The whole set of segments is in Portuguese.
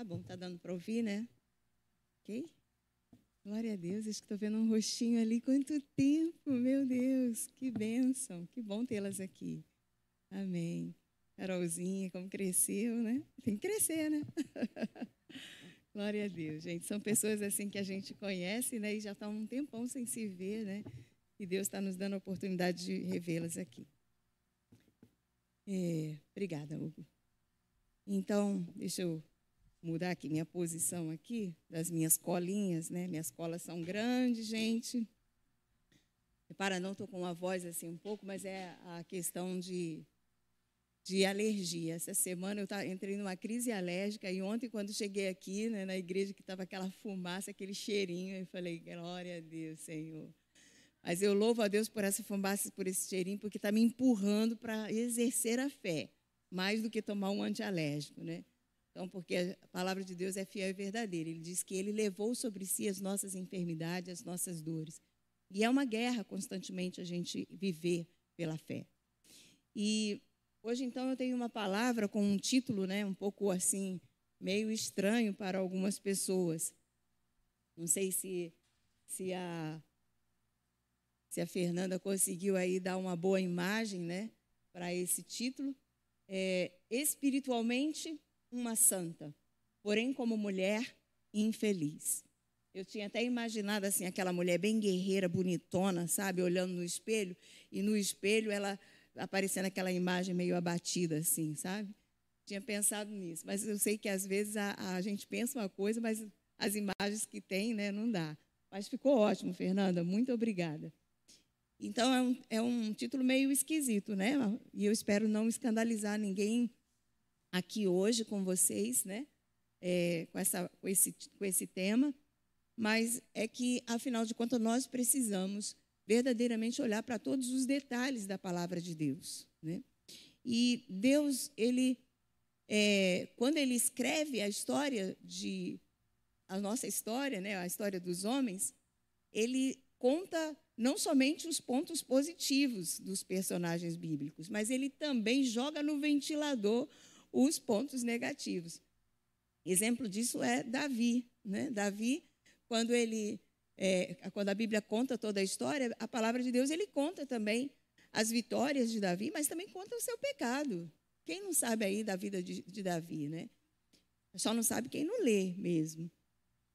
Tá bom, tá dando para ouvir, né? Ok? Glória a Deus, acho que estou vendo um rostinho ali. Quanto tempo, meu Deus, que bênção, que bom tê-las aqui. Amém. Carolzinha, como cresceu, né? Tem que crescer, né? Glória a Deus, gente. São pessoas assim que a gente conhece, né? E já está um tempão sem se ver, né? E Deus está nos dando a oportunidade de revê-las aqui. É, obrigada, Hugo. Então, deixa eu mudar aqui minha posição aqui das minhas colinhas, né? Minhas colas são grandes, gente. Para não estou com uma voz assim um pouco, mas é a questão de de alergia. Essa semana eu entrei numa crise alérgica e ontem quando cheguei aqui né, na igreja que estava aquela fumaça, aquele cheirinho, eu falei glória a Deus, Senhor. Mas eu louvo a Deus por essa fumaça, por esse cheirinho, porque está me empurrando para exercer a fé, mais do que tomar um antialérgico, né? Então, porque a palavra de Deus é fiel e verdadeira. Ele diz que ele levou sobre si as nossas enfermidades, as nossas dores. E é uma guerra constantemente a gente viver pela fé. E hoje, então, eu tenho uma palavra com um título, né, um pouco assim, meio estranho para algumas pessoas. Não sei se, se, a, se a Fernanda conseguiu aí dar uma boa imagem né, para esse título. É, espiritualmente uma santa, porém como mulher infeliz. Eu tinha até imaginado assim aquela mulher bem guerreira, bonitona, sabe, olhando no espelho e no espelho ela aparecendo aquela imagem meio abatida assim, sabe? Tinha pensado nisso, mas eu sei que às vezes a, a gente pensa uma coisa, mas as imagens que tem, né, não dá. Mas ficou ótimo, Fernanda, muito obrigada. Então é um, é um título meio esquisito, né? E eu espero não escandalizar ninguém aqui hoje com vocês, né? É, com, essa, com, esse, com esse tema, mas é que, afinal de contas, nós precisamos verdadeiramente olhar para todos os detalhes da palavra de Deus. Né? E Deus, ele, é, quando ele escreve a história de a nossa história, né, a história dos homens, ele conta não somente os pontos positivos dos personagens bíblicos, mas ele também joga no ventilador os pontos negativos. Exemplo disso é Davi. Né? Davi, quando ele, é, quando a Bíblia conta toda a história, a palavra de Deus ele conta também as vitórias de Davi, mas também conta o seu pecado. Quem não sabe aí da vida de, de Davi, né? Só não sabe quem não lê mesmo.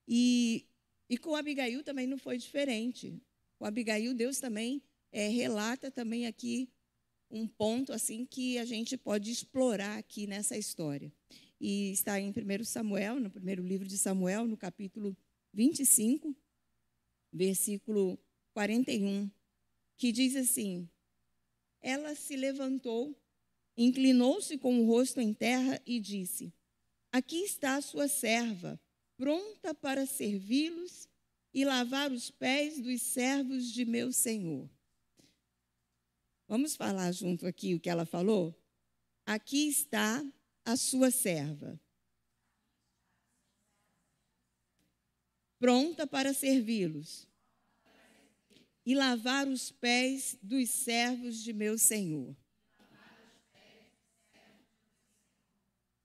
E, e com Abigail também não foi diferente. Com Abigail, Deus também é, relata também aqui um ponto assim que a gente pode explorar aqui nessa história. E está em 1 Samuel, no primeiro livro de Samuel, no capítulo 25, versículo 41, que diz assim: Ela se levantou, inclinou-se com o rosto em terra e disse: Aqui está a sua serva, pronta para servi-los e lavar os pés dos servos de meu senhor. Vamos falar junto aqui o que ela falou? Aqui está a sua serva, pronta para servi-los e lavar os pés dos servos de meu senhor.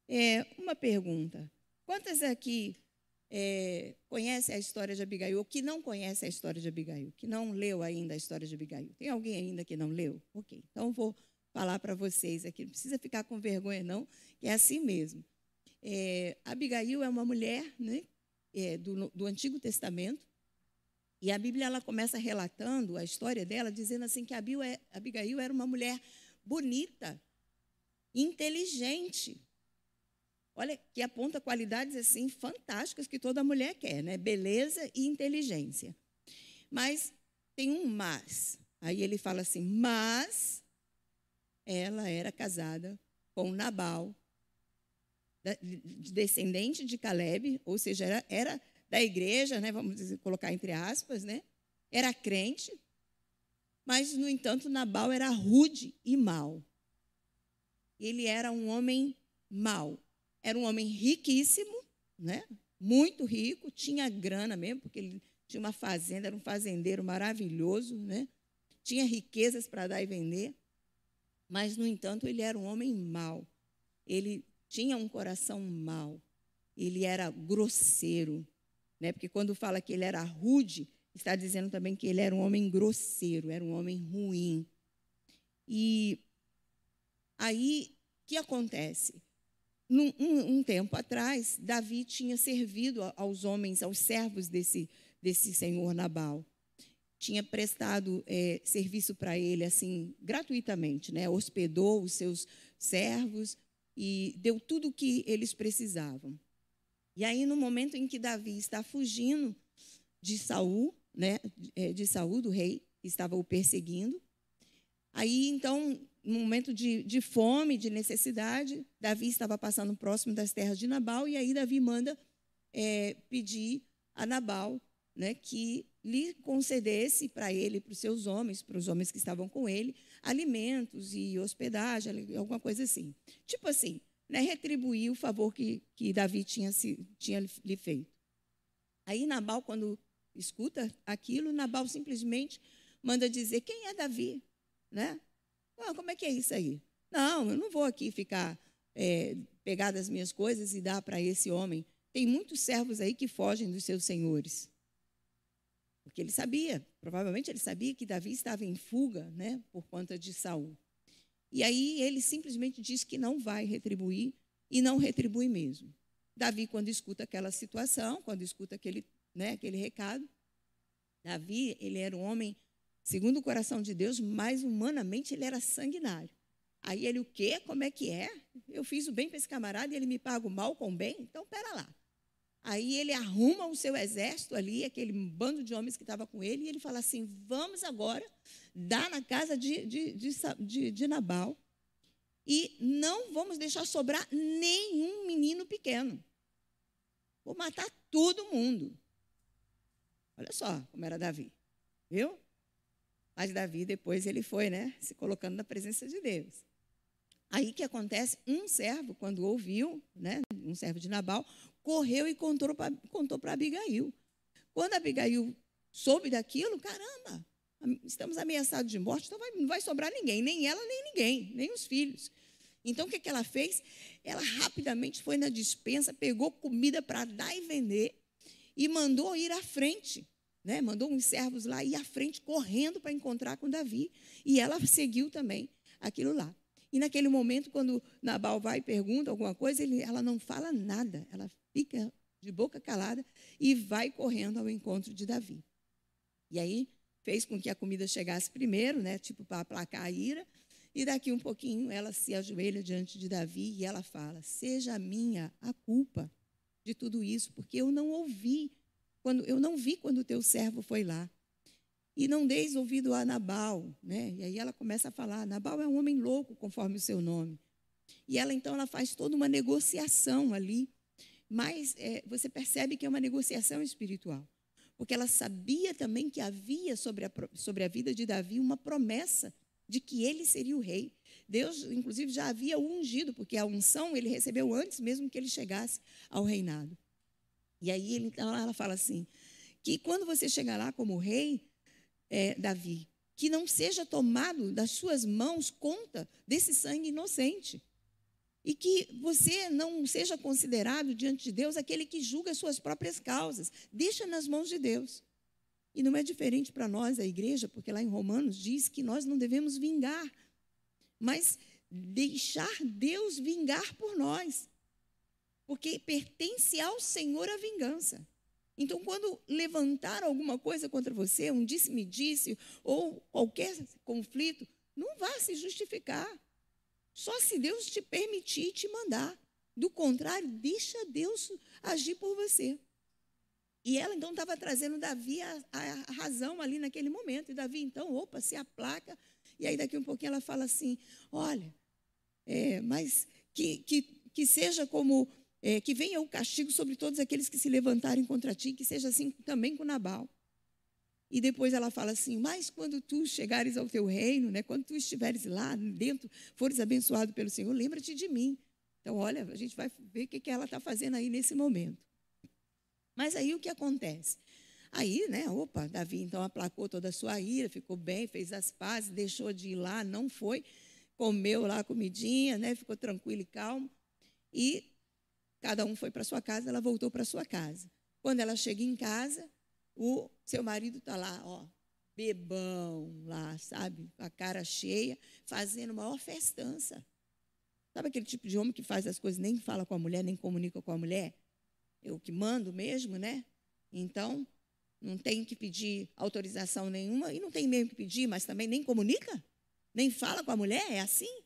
É uma pergunta. Quantas aqui é, conhece a história de Abigail, que não conhece a história de Abigail, que não leu ainda a história de Abigail. Tem alguém ainda que não leu? Ok, então vou falar para vocês aqui. Não precisa ficar com vergonha, não, que é assim mesmo. É, Abigail é uma mulher né, é, do, do Antigo Testamento, e a Bíblia ela começa relatando a história dela, dizendo assim que é, Abigail era uma mulher bonita, inteligente, Olha, que aponta qualidades assim fantásticas que toda mulher quer, né? Beleza e inteligência. Mas tem um mas. Aí ele fala assim: mas ela era casada com Nabal, descendente de Caleb, ou seja, era, era da igreja, né? Vamos dizer, colocar entre aspas, né? Era crente, mas no entanto Nabal era rude e mau. Ele era um homem mau. Era um homem riquíssimo, né? muito rico, tinha grana mesmo, porque ele tinha uma fazenda, era um fazendeiro maravilhoso, né? tinha riquezas para dar e vender, mas, no entanto, ele era um homem mau. Ele tinha um coração mau. ele era grosseiro, né? Porque quando fala que ele era rude, está dizendo também que ele era um homem grosseiro, era um homem ruim. E aí, o que acontece? Num, um, um, tempo atrás, Davi tinha servido aos homens, aos servos desse, desse senhor Nabal. Tinha prestado é, serviço para ele, assim, gratuitamente, né? Hospedou os seus servos e deu tudo o que eles precisavam. E aí, no momento em que Davi está fugindo de Saul, né, é, de Saul, do rei, que estava o perseguindo, aí então, momento de, de fome, de necessidade, Davi estava passando próximo das terras de Nabal, e aí Davi manda é, pedir a Nabal né, que lhe concedesse para ele, para os seus homens, para os homens que estavam com ele, alimentos e hospedagem, alguma coisa assim. Tipo assim, né, retribuir o favor que, que Davi tinha, tinha lhe feito. Aí Nabal, quando escuta aquilo, Nabal simplesmente manda dizer: quem é Davi? Né? Ah, como é que é isso aí? Não, eu não vou aqui ficar é, pegar das minhas coisas e dar para esse homem. Tem muitos servos aí que fogem dos seus senhores. Porque ele sabia, provavelmente ele sabia que Davi estava em fuga, né, por conta de Saul. E aí ele simplesmente diz que não vai retribuir e não retribui mesmo. Davi, quando escuta aquela situação, quando escuta aquele, né, aquele recado, Davi, ele era um homem, segundo o coração de Deus, mas humanamente ele era sanguinário. Aí ele, o quê? Como é que é? Eu fiz o bem para esse camarada e ele me paga o mal com o bem? Então, pera lá. Aí ele arruma o seu exército ali, aquele bando de homens que estava com ele, e ele fala assim: vamos agora dar na casa de, de, de, de, Nabal e não vamos deixar sobrar nenhum menino pequeno. Vou matar todo mundo. Olha só como era Davi, viu? Mas Davi depois ele foi, né, se colocando na presença de Deus. Aí que acontece, um servo, quando ouviu, né, um servo de Nabal, correu e contou para Abigail. Quando Abigail soube daquilo, caramba, estamos ameaçados de morte, então vai, não vai sobrar ninguém, nem ela, nem ninguém, nem os filhos. Então, o que, que ela fez? Ela rapidamente foi na dispensa, pegou comida para dar e vender e mandou ir à frente. Né? Mandou uns servos lá ir à frente, correndo para encontrar com Davi. E ela seguiu também aquilo lá. E naquele momento, quando Nabal vai e pergunta alguma coisa, ele, ela não fala nada. Ela fica de boca calada e vai correndo ao encontro de Davi. E aí fez com que a comida chegasse primeiro, né, tipo para aplacar a ira, e daqui um pouquinho ela se ajoelha diante de Davi e ela fala: "Seja minha a culpa de tudo isso, porque eu não ouvi quando eu não vi quando o teu servo foi lá. E não deis ouvido a Nabal, né? E aí ela começa a falar: Nabal é um homem louco, conforme o seu nome. E ela então ela faz toda uma negociação ali mas é, você percebe que é uma negociação espiritual. Porque ela sabia também que havia sobre a, sobre a vida de Davi uma promessa de que ele seria o rei. Deus, inclusive, já havia ungido, porque a unção ele recebeu antes mesmo que ele chegasse ao reinado. E aí ele, ela fala assim: que quando você chegar lá como rei, é, Davi, que não seja tomado das suas mãos conta desse sangue inocente. E que você não seja considerado diante de Deus aquele que julga as suas próprias causas. Deixa nas mãos de Deus. E não é diferente para nós, a igreja, porque lá em Romanos diz que nós não devemos vingar, mas deixar Deus vingar por nós. Porque pertence ao Senhor a vingança. Então, quando levantar alguma coisa contra você, um disse-me-disse, ou qualquer conflito, não vá se justificar. Só se Deus te permitir te mandar. Do contrário, deixa Deus agir por você. E ela então estava trazendo Davi a, a, razão ali naquele momento. E Davi então, opa, se aplaca. E aí daqui um pouquinho ela fala assim: olha, é, mas que, que, que seja como, é, que venha o castigo sobre todos aqueles que se levantarem contra ti, que seja assim também com Nabal. E depois ela fala assim: Mas quando tu chegares ao teu reino, né, quando tu estiveres lá dentro, fores abençoado pelo Senhor, lembra-te de mim. Então, olha, a gente vai ver o que, que ela está fazendo aí nesse momento. Mas aí o que acontece? Aí, né, opa, Davi então aplacou toda a sua ira, ficou bem, fez as pazes, deixou de ir lá, não foi, comeu lá a comidinha, né, ficou tranquilo e calmo. E cada um foi para sua casa, ela voltou para sua casa. Quando ela chega em casa, o seu marido está lá, ó, bebão lá, sabe? Com a cara cheia, fazendo maior festança. Sabe aquele tipo de homem que faz as coisas, nem fala com a mulher, nem comunica com a mulher? Eu que mando mesmo, né? Então, não tem que pedir autorização nenhuma, e não tem mesmo que pedir, mas também nem comunica, nem fala com a mulher, é assim?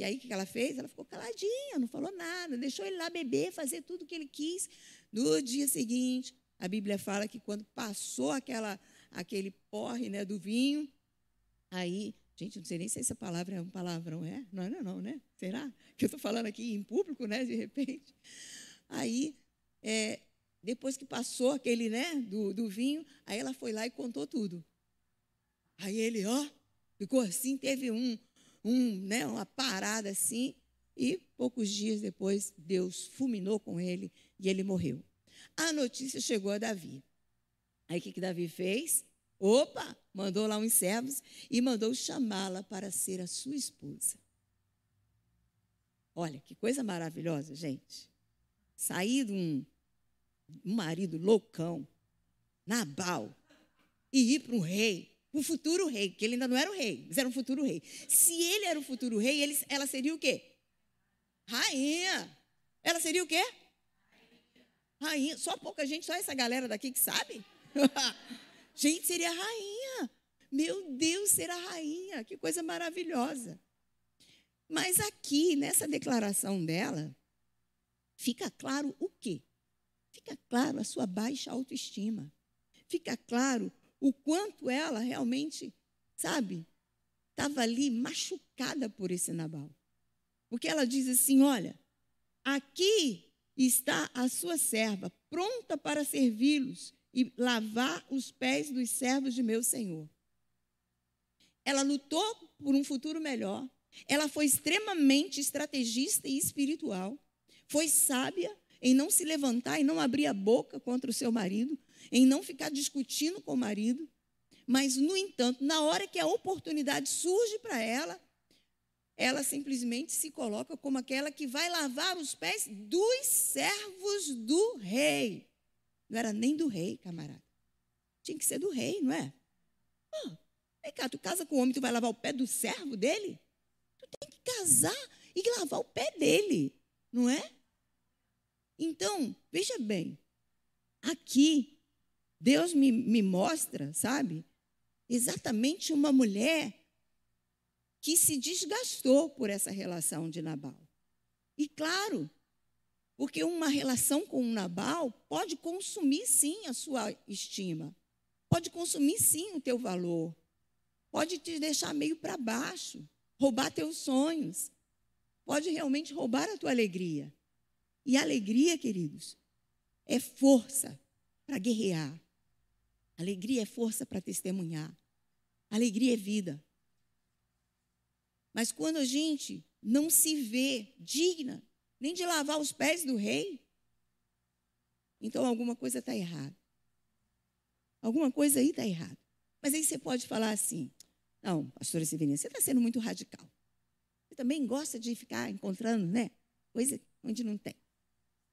E aí o que ela fez? Ela ficou caladinha, não falou nada, deixou ele lá beber, fazer tudo o que ele quis. No dia seguinte, a Bíblia fala que quando passou aquela, aquele porre né, do vinho, aí, gente, não sei nem se essa palavra é um palavrão, é? Não é não, né? Será? Que eu estou falando aqui em público, né, de repente. Aí, é, depois que passou aquele, né, do, do vinho, aí ela foi lá e contou tudo. Aí ele, ó, ficou assim, teve um, um, né, uma parada assim, e poucos dias depois Deus fulminou com ele e ele morreu. A notícia chegou a Davi. Aí o que, que Davi fez? Opa, mandou lá uns servos e mandou chamá-la para ser a sua esposa. Olha, que coisa maravilhosa, gente. Sair de um, um marido loucão, Nabal, e ir para um rei o futuro rei, que ele ainda não era o rei, mas era um futuro rei. Se ele era o futuro rei, ele, ela seria o quê? Rainha. Ela seria o quê? Rainha. Só pouca gente, só essa galera daqui que sabe. gente, seria rainha. Meu Deus, será rainha. Que coisa maravilhosa. Mas aqui, nessa declaração dela, fica claro o quê? Fica claro a sua baixa autoestima. Fica claro o quanto ela realmente, sabe, estava ali machucada por esse Nabal. Porque ela diz assim: olha, aqui está a sua serva, pronta para servi-los e lavar os pés dos servos de meu senhor. Ela lutou por um futuro melhor. Ela foi extremamente estrategista e espiritual. Foi sábia em não se levantar e não abrir a boca contra o seu marido, em não ficar discutindo com o marido. Mas, no entanto, na hora que a oportunidade surge para ela, ela simplesmente se coloca como aquela que vai lavar os pés dos servos do rei. Não era nem do rei, camarada. Tinha que ser do rei, não é? Oh, vem cá, tu casa com o homem, tu vai lavar o pé do servo dele? Tu tem que casar e lavar o pé dele, não é? Então, veja bem, aqui Deus me, me mostra, sabe, exatamente uma mulher que se desgastou por essa relação de Nabal. E claro, porque uma relação com um Nabal pode consumir sim a sua estima, pode consumir sim o teu valor, pode te deixar meio para baixo, roubar teus sonhos, pode realmente roubar a tua alegria. E alegria, queridos, é força para guerrear. Alegria é força para testemunhar. Alegria é vida. Mas quando a gente não se vê digna nem de lavar os pés do rei, então alguma coisa está errada. Alguma coisa aí está errada. Mas aí você pode falar assim: não, pastora Severina, você está sendo muito radical. Você também gosta de ficar encontrando, né? Coisa onde não tem.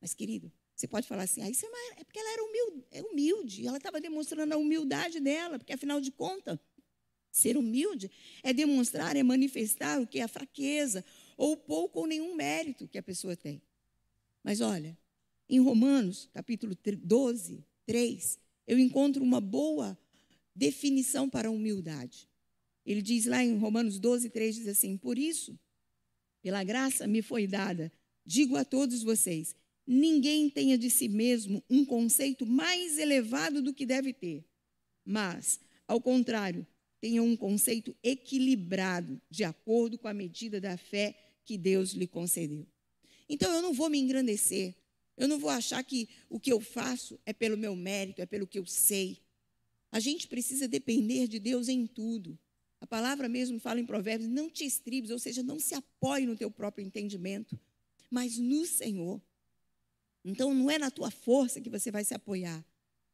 Mas, querido, você pode falar assim, ah, isso é, é porque ela era humilde, é humilde, ela estava demonstrando a humildade dela, porque afinal de contas, ser humilde é demonstrar, é manifestar o que é a fraqueza, ou pouco ou nenhum mérito que a pessoa tem. Mas olha, em Romanos, capítulo 12, 3, eu encontro uma boa definição para a humildade. Ele diz lá em Romanos 12, 3, diz assim: Por isso, pela graça me foi dada, digo a todos vocês, ninguém tenha de si mesmo um conceito mais elevado do que deve ter, mas, ao contrário, tenha um conceito equilibrado, de acordo com a medida da fé que Deus lhe concedeu. Então, eu não vou me engrandecer, eu não vou achar que o que eu faço é pelo meu mérito, é pelo que eu sei. A gente precisa depender de Deus em tudo. A palavra mesmo fala em Provérbios: não te estribes, ou seja, não se apoie no teu próprio entendimento, mas no Senhor. Então não é na tua força que você vai se apoiar.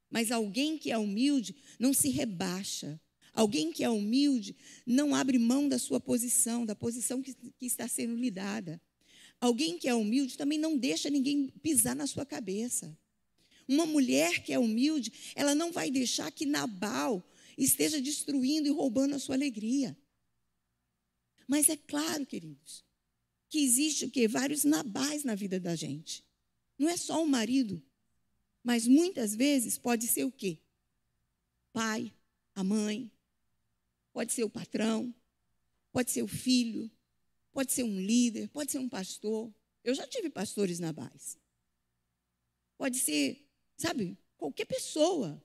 Mas alguém que é humilde não se rebaixa. Alguém que é humilde não abre mão da sua posição, da posição que, que está sendo lhe dada. Alguém que é humilde também não deixa ninguém pisar na sua cabeça. Uma mulher que é humilde, ela não vai deixar que Nabal esteja destruindo e roubando a sua alegria. Mas é claro, queridos, que existe o quê? Vários nabais na vida da gente. Não é só o marido, mas muitas vezes pode ser o quê? Pai, a mãe, pode ser o patrão, pode ser o filho, pode ser um líder, pode ser um pastor. Eu já tive pastores nabais. Pode ser, sabe, qualquer pessoa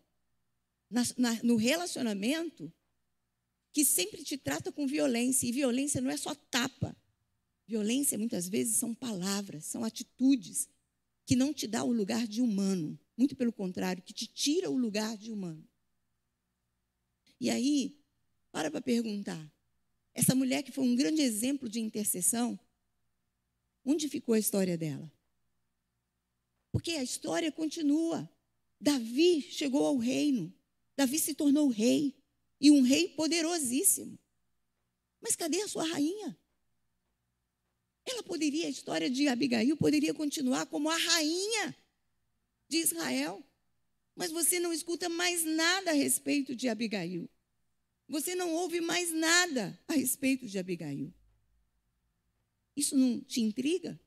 na, na, no relacionamento que sempre te trata com violência. E violência não é só tapa. Violência, muitas vezes, são palavras, são atitudes que não te dá o lugar de humano. Muito pelo contrário, que te tira o lugar de humano. E aí, para para perguntar. Essa mulher que foi um grande exemplo de intercessão, onde ficou a história dela? Porque a história continua. Davi chegou ao reino. Davi se tornou rei. E um rei poderosíssimo. Mas cadê a sua rainha? Ela poderia, a história de Abigail poderia continuar como a rainha de Israel. Mas você não escuta mais nada a respeito de Abigail. Você não ouve mais nada a respeito de Abigail. Isso não te intriga?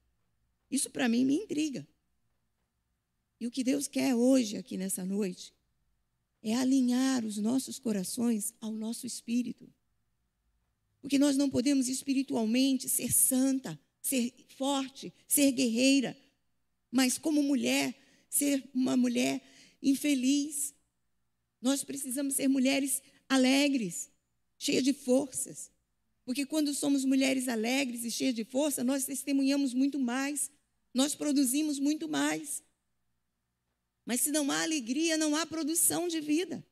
Isso para mim me intriga. E o que Deus quer hoje, aqui nessa noite, é alinhar os nossos corações ao nosso espírito. Porque nós não podemos espiritualmente ser santa, ser forte, ser guerreira, mas como mulher, ser uma mulher infeliz. Nós precisamos ser mulheres alegres, cheias de forças. Porque quando somos mulheres alegres e cheias de força, nós testemunhamos muito mais, nós produzimos muito mais. Mas se não há alegria, não há produção de vida.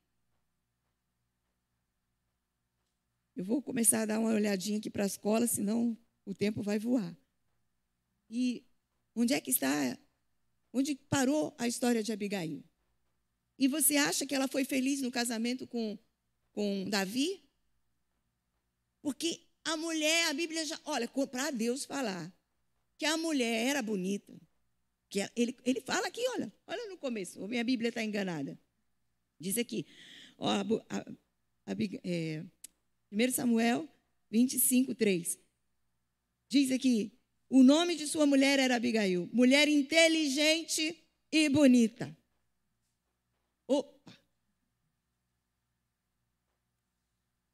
Eu vou começar a dar uma olhadinha aqui para a escola, senão o tempo vai voar. E onde é que está? Onde parou a história de Abigail? E você acha que ela foi feliz no casamento com com Davi? Porque a mulher, a Bíblia já. Olha, para Deus falar que a mulher era bonita. Que ele, ele fala aqui, olha, olha no começo, minha Bíblia está enganada. Diz aqui, ó, a, a, a, é, 1 Samuel 25, 3. Diz aqui: o nome de sua mulher era Abigail, mulher inteligente e bonita. Opa!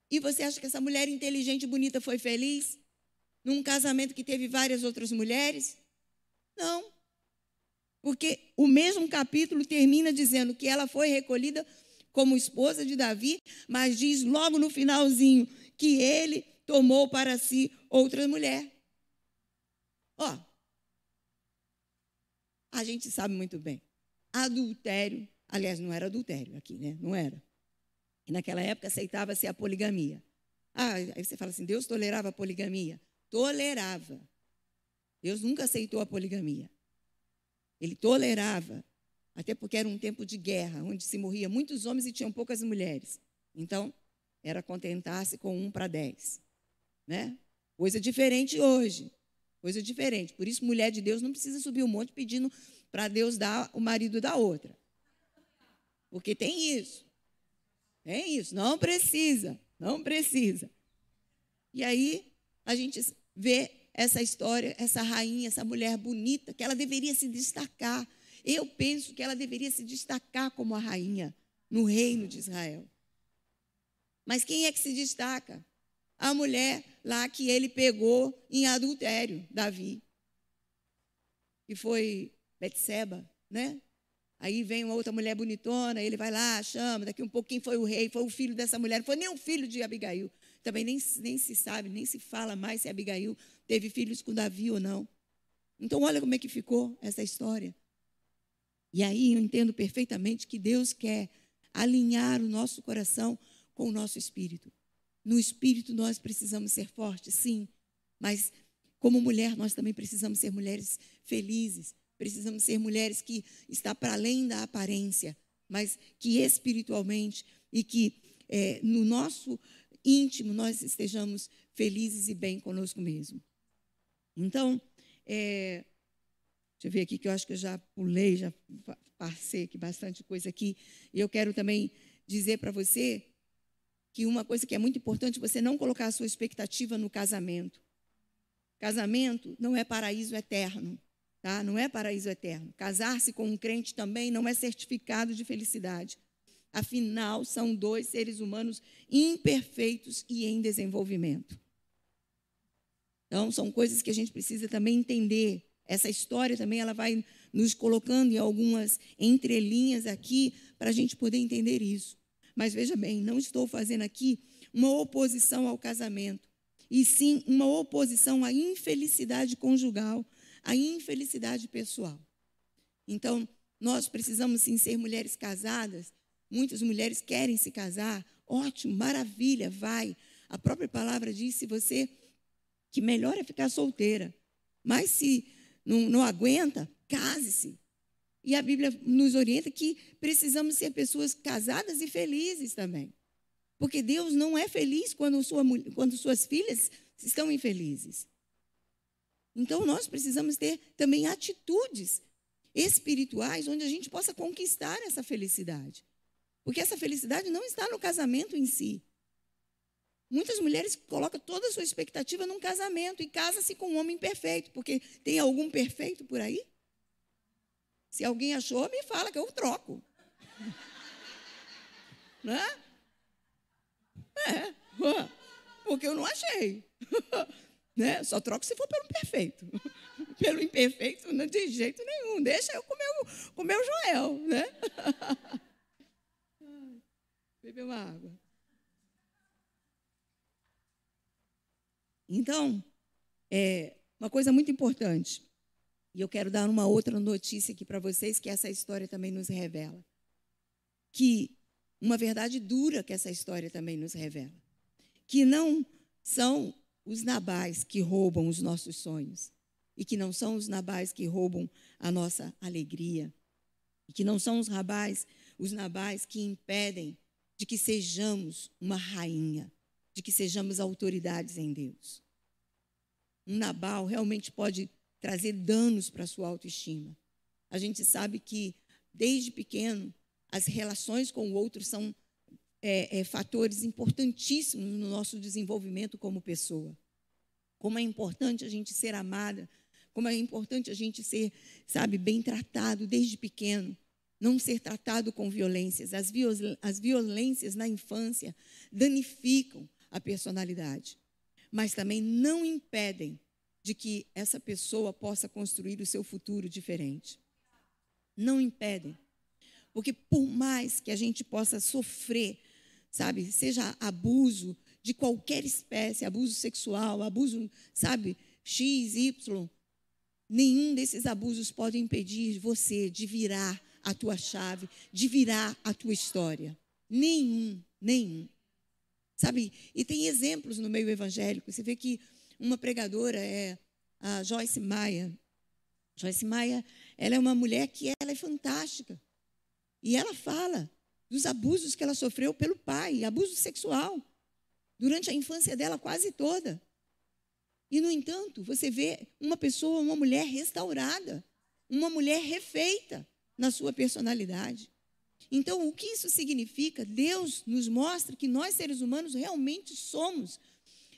E você acha que essa mulher inteligente e bonita foi feliz? Num casamento que teve várias outras mulheres? Não. Porque o mesmo capítulo termina dizendo que ela foi recolhida como esposa de Davi, mas diz logo no finalzinho que ele tomou para si outra mulher. Ó, a gente sabe muito bem. Adultério, aliás, não era adultério aqui, né? Não era. E naquela época aceitava-se a poligamia. Ah, aí você fala assim: Deus tolerava a poligamia? Tolerava. Deus nunca aceitou a poligamia. Ele tolerava, até porque era um tempo de guerra, onde se morria muitos homens e tinham poucas mulheres. Então, era contentar-se com um para dez. Né? Coisa diferente hoje. Coisa diferente. Por isso, mulher de Deus não precisa subir um monte pedindo para Deus dar o marido da outra. Porque tem isso. É isso, não precisa, não precisa. E aí a gente vê essa história, essa rainha, essa mulher bonita, que ela deveria se destacar. Eu penso que ela deveria se destacar como a rainha no reino de Israel. Mas quem é que se destaca? A mulher lá que ele pegou em adultério, Davi. Que foi Betseba, né? Aí vem uma outra mulher bonitona, ele vai lá, chama, daqui um pouquinho foi o rei, foi o filho dessa mulher, não foi nem o filho de Abigail. Também nem, nem se sabe, nem se fala mais se Abigail teve filhos com Davi ou não. Então, olha como é que ficou essa história. E aí eu entendo perfeitamente que Deus quer alinhar o nosso coração com o nosso espírito. No espírito nós precisamos ser fortes, sim, mas como mulher nós também precisamos ser mulheres felizes, Precisamos ser mulheres que está para além da aparência, mas que espiritualmente e que é, no nosso íntimo nós estejamos felizes e bem conosco mesmo. Então, é, deixa eu ver aqui que eu acho que eu já pulei, já passei aqui bastante coisa aqui. E eu quero também dizer para você que uma coisa que é muito importante, você não colocar a sua expectativa no casamento. Casamento não é paraíso eterno, tá? Não é paraíso eterno. Casar-se com um crente também não é certificado de felicidade. Afinal, são dois seres humanos imperfeitos e em desenvolvimento. Então, são coisas que a gente precisa também entender. Essa história também ela vai nos colocando em algumas entrelinhas aqui para a gente poder entender isso. Mas veja bem, não estou fazendo aqui uma oposição ao casamento, e sim uma oposição à infelicidade conjugal, à infelicidade pessoal. Então, nós precisamos sim ser mulheres casadas. Muitas mulheres querem se casar. Ótimo, maravilha, vai. A própria palavra diz se você que melhor é ficar solteira. Mas se não, não aguenta, case-se. E a Bíblia nos orienta que precisamos ser pessoas casadas e felizes também. Porque Deus não é feliz quando, sua, quando suas filhas estão infelizes. Então nós precisamos ter também atitudes espirituais onde a gente possa conquistar essa felicidade. Porque essa felicidade não está no casamento em si. Muitas mulheres colocam toda a sua expectativa num casamento e casa-se com um homem perfeito, porque tem algum perfeito por aí? Se alguém achou, me fala que eu troco. né? É, porque eu não achei. né? Só troco se for pelo perfeito. Pelo imperfeito, não de jeito nenhum. Deixa eu comer o, comer o Joel, né? Beber uma água. Então, é uma coisa muito importante. E eu quero dar uma outra notícia aqui para vocês, que essa história também nos revela. Que uma verdade dura que essa história também nos revela. Que não são os nabais que roubam os nossos sonhos. E que não são os nabais que roubam a nossa alegria. E que não são os rabais, os nabais que impedem de que sejamos uma rainha, de que sejamos autoridades em Deus. Um Nabal realmente pode trazer danos para a sua autoestima. A gente sabe que, desde pequeno, as relações com o outro são é, é, fatores importantíssimos no nosso desenvolvimento como pessoa. Como é importante a gente ser amada, como é importante a gente ser, sabe, bem tratado desde pequeno. Não ser tratado com violências. As, viol as violências na infância danificam a personalidade, mas também não impedem de que essa pessoa possa construir o seu futuro diferente. Não impedem. Porque por mais que a gente possa sofrer, sabe, seja abuso de qualquer espécie, abuso sexual, abuso, sabe, X, Y, nenhum desses abusos pode impedir você de virar a tua chave, de virar a tua história. Nenhum, nenhum. Sabe? E tem exemplos no meio evangélico. Você vê que uma pregadora é a Joyce Maia. Joyce Maia, ela é uma mulher que ela é fantástica. E ela fala dos abusos que ela sofreu pelo pai, abuso sexual, durante a infância dela quase toda. E, no entanto, você vê uma pessoa, uma mulher restaurada, uma mulher refeita na sua personalidade. Então, o que isso significa? Deus nos mostra que nós, seres humanos, realmente somos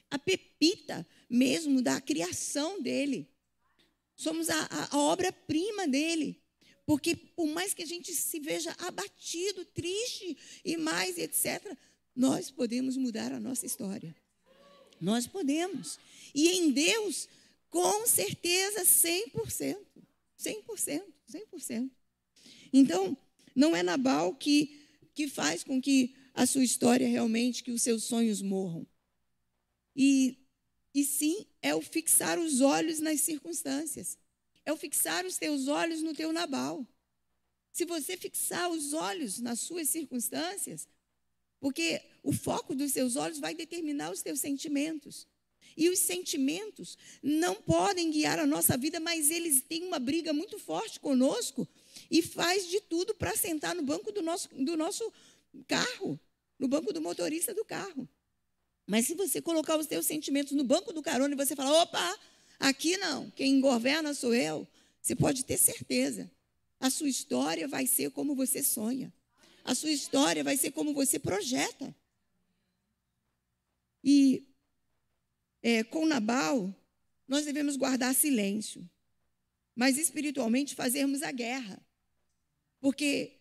a pepita mesmo da criação dele. Somos a, a, obra-prima dele. Porque por mais que a gente se veja abatido, triste e mais, etc., nós podemos mudar a nossa história. Nós podemos. E em Deus, com certeza, 100%. 100%, 100%. Então, não é Nabal que, que faz com que a sua história realmente, que os seus sonhos morram. E, e sim, é o fixar os olhos nas circunstâncias. É o fixar os teus olhos no teu Nabal. Se você fixar os olhos nas suas circunstâncias, porque o foco dos seus olhos vai determinar os teus sentimentos. E os sentimentos não podem guiar a nossa vida, mas eles têm uma briga muito forte conosco e faz de tudo para sentar no banco do nosso, do nosso carro, no banco do motorista do carro. Mas se você colocar os seus sentimentos no banco do carona e você falar, opa, Aqui não, quem governa sou eu. Você pode ter certeza. A sua história vai ser como você sonha. A sua história vai ser como você projeta. E é, com Nabal, nós devemos guardar silêncio, mas espiritualmente fazermos a guerra. Porque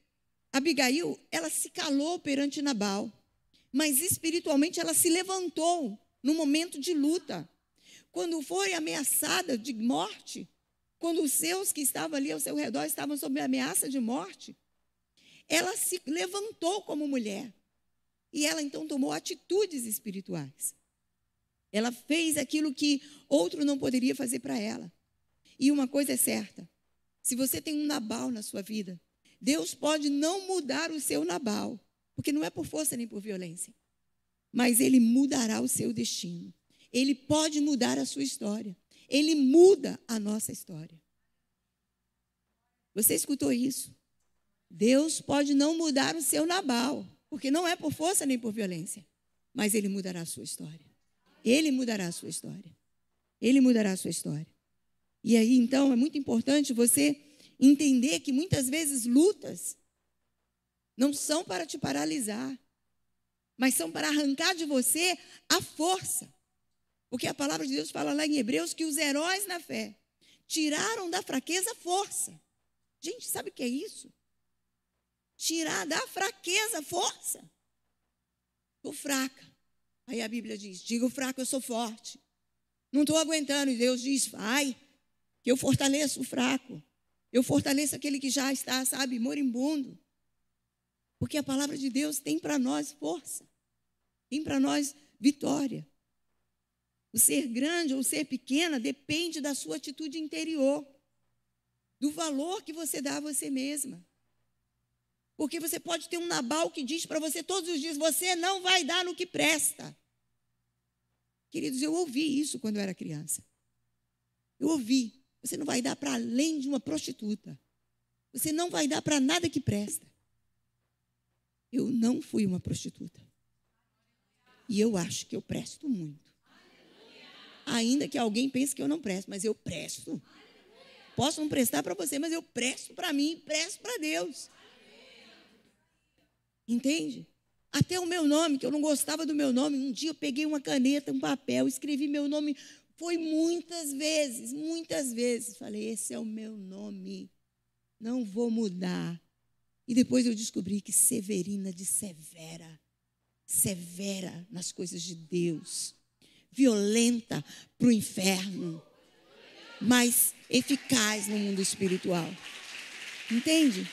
Abigail, ela se calou perante Nabal, mas espiritualmente ela se levantou no momento de luta. Quando foi ameaçada de morte, quando os seus que estavam ali ao seu redor estavam sob ameaça de morte, ela se levantou como mulher. E ela então tomou atitudes espirituais. Ela fez aquilo que outro não poderia fazer para ela. E uma coisa é certa: se você tem um Nabal na sua vida, Deus pode não mudar o seu Nabal, porque não é por força nem por violência, mas Ele mudará o seu destino. Ele pode mudar a sua história. Ele muda a nossa história. Você escutou isso? Deus pode não mudar o seu Nabal, porque não é por força nem por violência, mas Ele mudará a sua história. Ele mudará a sua história. Ele mudará a sua história. E aí, então, é muito importante você entender que muitas vezes lutas não são para te paralisar, mas são para arrancar de você a força. Porque a palavra de Deus fala lá em Hebreus que os heróis na fé tiraram da fraqueza força. Gente, sabe o que é isso? Tirar da fraqueza força. Estou fraca. Aí a Bíblia diz: diga o fraco, eu sou forte. Não estou aguentando. E Deus diz: vai, que eu fortaleço o fraco. Eu fortaleço aquele que já está, sabe, moribundo. Porque a palavra de Deus tem para nós força, tem para nós vitória. O ser grande ou ser pequena depende da sua atitude interior, do valor que você dá a você mesma. Porque você pode ter um Nabal que diz para você todos os dias: você não vai dar no que presta. Queridos, eu ouvi isso quando eu era criança. Eu ouvi. Você não vai dar para além de uma prostituta. Você não vai dar para nada que presta. Eu não fui uma prostituta. E eu acho que eu presto muito. Ainda que alguém pense que eu não presto, mas eu presto. Posso não prestar para você, mas eu presto para mim, presto para Deus. Entende? Até o meu nome, que eu não gostava do meu nome, um dia eu peguei uma caneta, um papel, escrevi meu nome foi muitas vezes, muitas vezes. Falei: esse é o meu nome, não vou mudar. E depois eu descobri que Severina de Severa, severa nas coisas de Deus, violenta para o inferno, mas eficaz no mundo espiritual. Entende?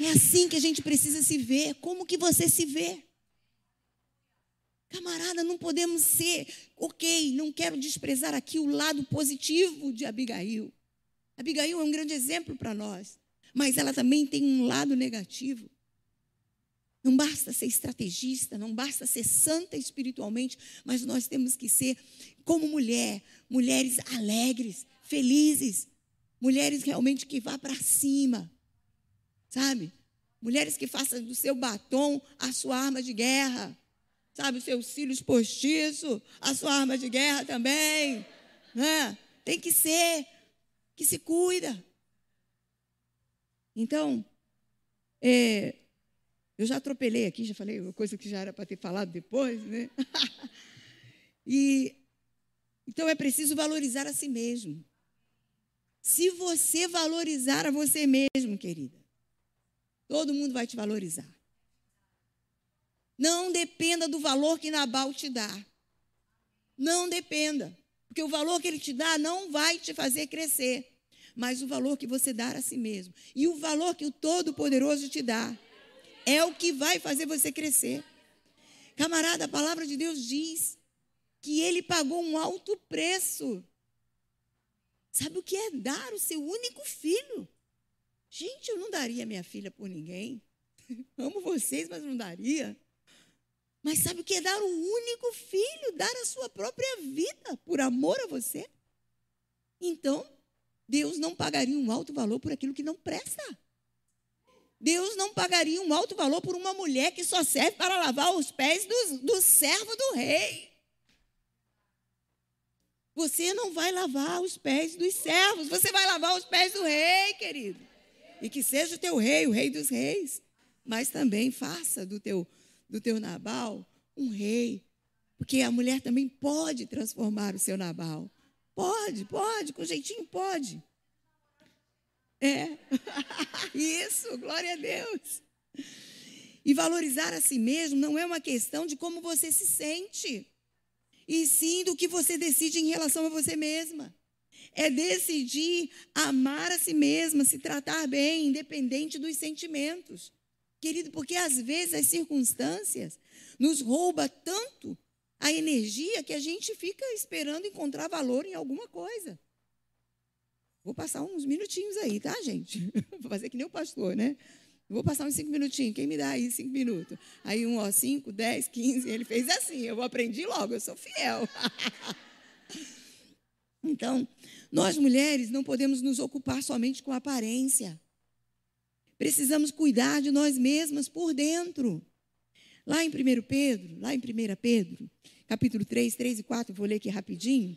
É assim que a gente precisa se ver. Como que você se vê? Camarada, não podemos ser, ok, não quero desprezar aqui o lado positivo de Abigail. Abigail é um grande exemplo para nós, mas ela também tem um lado negativo. Não basta ser estrategista, não basta ser santa espiritualmente, mas nós temos que ser, como mulher, mulheres alegres, felizes, mulheres realmente que vá para cima, sabe? Mulheres que façam do seu batom a sua arma de guerra sabe, os seus cílios postiços, a sua arma de guerra também. Né? Tem que ser, que se cuida. Então, é, eu já atropelei aqui, já falei uma coisa que já era para ter falado depois, né? e então é preciso valorizar a si mesmo. Se você valorizar a você mesmo, querida, todo mundo vai te valorizar. Não dependa do valor que Nabal te dá. Não dependa. Porque o valor que ele te dá não vai te fazer crescer. Mas o valor que você dá a si mesmo. E o valor que o Todo-Poderoso te dá. É o que vai fazer você crescer. Camarada, a palavra de Deus diz que ele pagou um alto preço. Sabe o que é dar o seu único filho? Gente, eu não daria minha filha por ninguém. Amo vocês, mas não daria. Mas sabe o que é dar o único filho, dar a sua própria vida por amor a você? Então, Deus não pagaria um alto valor por aquilo que não presta. Deus não pagaria um alto valor por uma mulher que só serve para lavar os pés do, do servo do rei. Você não vai lavar os pés dos servos, você vai lavar os pés do rei, querido. E que seja o teu rei, o rei dos reis. Mas também faça do teu, do teu Nabal um rei. Porque a mulher também pode transformar o seu Nabal. Pode, pode, com jeitinho pode. É. Isso, glória a Deus. E valorizar a si mesmo não é uma questão de como você se sente, e sim do que você decide em relação a você mesma. É decidir amar a si mesma, se tratar bem, independente dos sentimentos. Querido, porque às vezes as circunstâncias nos rouba tanto a energia que a gente fica esperando encontrar valor em alguma coisa. Vou passar uns minutinhos aí, tá, gente? Vou fazer que nem o pastor, né? Vou passar uns cinco minutinhos. Quem me dá aí cinco minutos? Aí um, ó, cinco, dez, quinze. Ele fez assim. Eu aprendi logo, eu sou fiel. então, nós mulheres não podemos nos ocupar somente com a aparência. Precisamos cuidar de nós mesmas por dentro. Lá em 1 Pedro, lá em 1 Pedro, capítulo 3, 3 e 4, vou ler aqui rapidinho,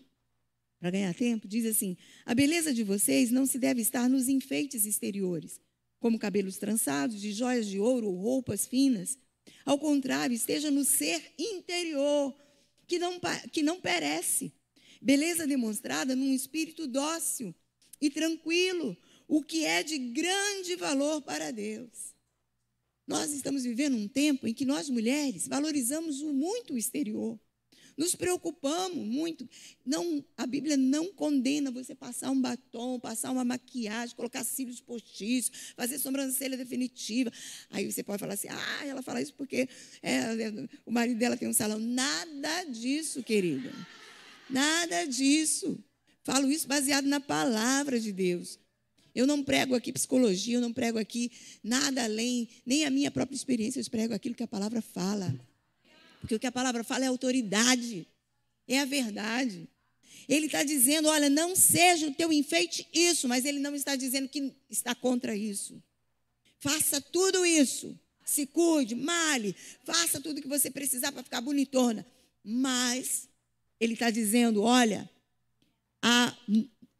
para ganhar tempo, diz assim: A beleza de vocês não se deve estar nos enfeites exteriores, como cabelos trançados, de joias de ouro ou roupas finas. Ao contrário, esteja no ser interior, que não, que não perece. Beleza demonstrada num espírito dócil e tranquilo, o que é de grande valor para Deus. Nós estamos vivendo um tempo em que nós mulheres valorizamos muito o exterior. Nos preocupamos muito. Não, a Bíblia não condena você passar um batom, passar uma maquiagem, colocar cílios postiços, fazer sobrancelha definitiva. Aí você pode falar assim: ah, ela fala isso porque é, é, o marido dela tem um salão. Nada disso, querida. Nada disso. Falo isso baseado na palavra de Deus. Eu não prego aqui psicologia, eu não prego aqui nada além, nem a minha própria experiência, eu prego aquilo que a palavra fala. Porque o que a palavra fala é autoridade, é a verdade. Ele está dizendo: olha, não seja o teu enfeite isso, mas ele não está dizendo que está contra isso. Faça tudo isso. Se cuide, male, faça tudo que você precisar para ficar bonitona. Mas ele está dizendo: olha, a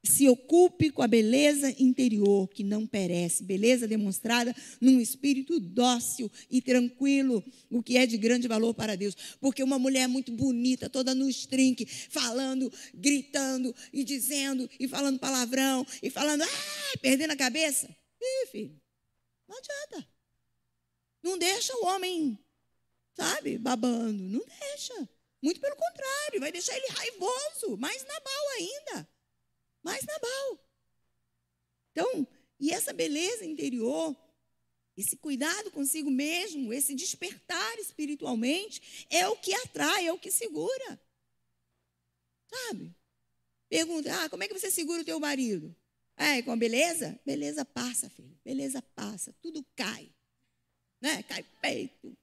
se ocupe com a beleza interior que não perece, beleza demonstrada num espírito dócil e tranquilo, o que é de grande valor para Deus. Porque uma mulher muito bonita, toda no string, falando, gritando e dizendo, e falando palavrão, e falando, ah, perdendo a cabeça. Ih, filho, não adianta. Não deixa o homem, sabe, babando. Não deixa. Muito pelo contrário, vai deixar ele raivoso, mais Nabal ainda mais Nabal. Então, e essa beleza interior, esse cuidado consigo mesmo, esse despertar espiritualmente, é o que atrai, é o que segura. Sabe? Pergunta, ah, como é que você segura o teu marido? É, com a beleza? Beleza passa, filho. Beleza passa. Tudo cai. Né? Cai peito.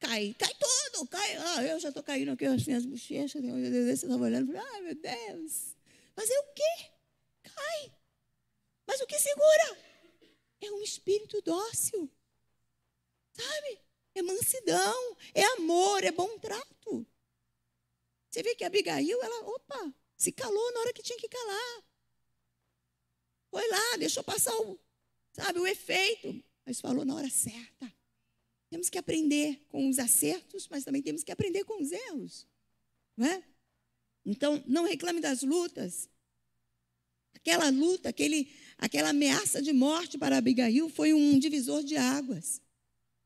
Cai, cai tudo. Cai. Ah, eu já estou caindo aqui assim, as bochechas. Você estava olhando. Ai, meu Deus. Fazer o quê? Cai. Mas o que segura? É um espírito dócil. Sabe? É mansidão, é amor, é bom trato. Você vê que Abigail, ela, opa, se calou na hora que tinha que calar. Foi lá, deixou passar o, sabe, o efeito, mas falou na hora certa. Temos que aprender com os acertos, mas também temos que aprender com os erros. Não é? Então, não reclame das lutas. Aquela luta, aquele, aquela ameaça de morte para Abigail foi um divisor de águas.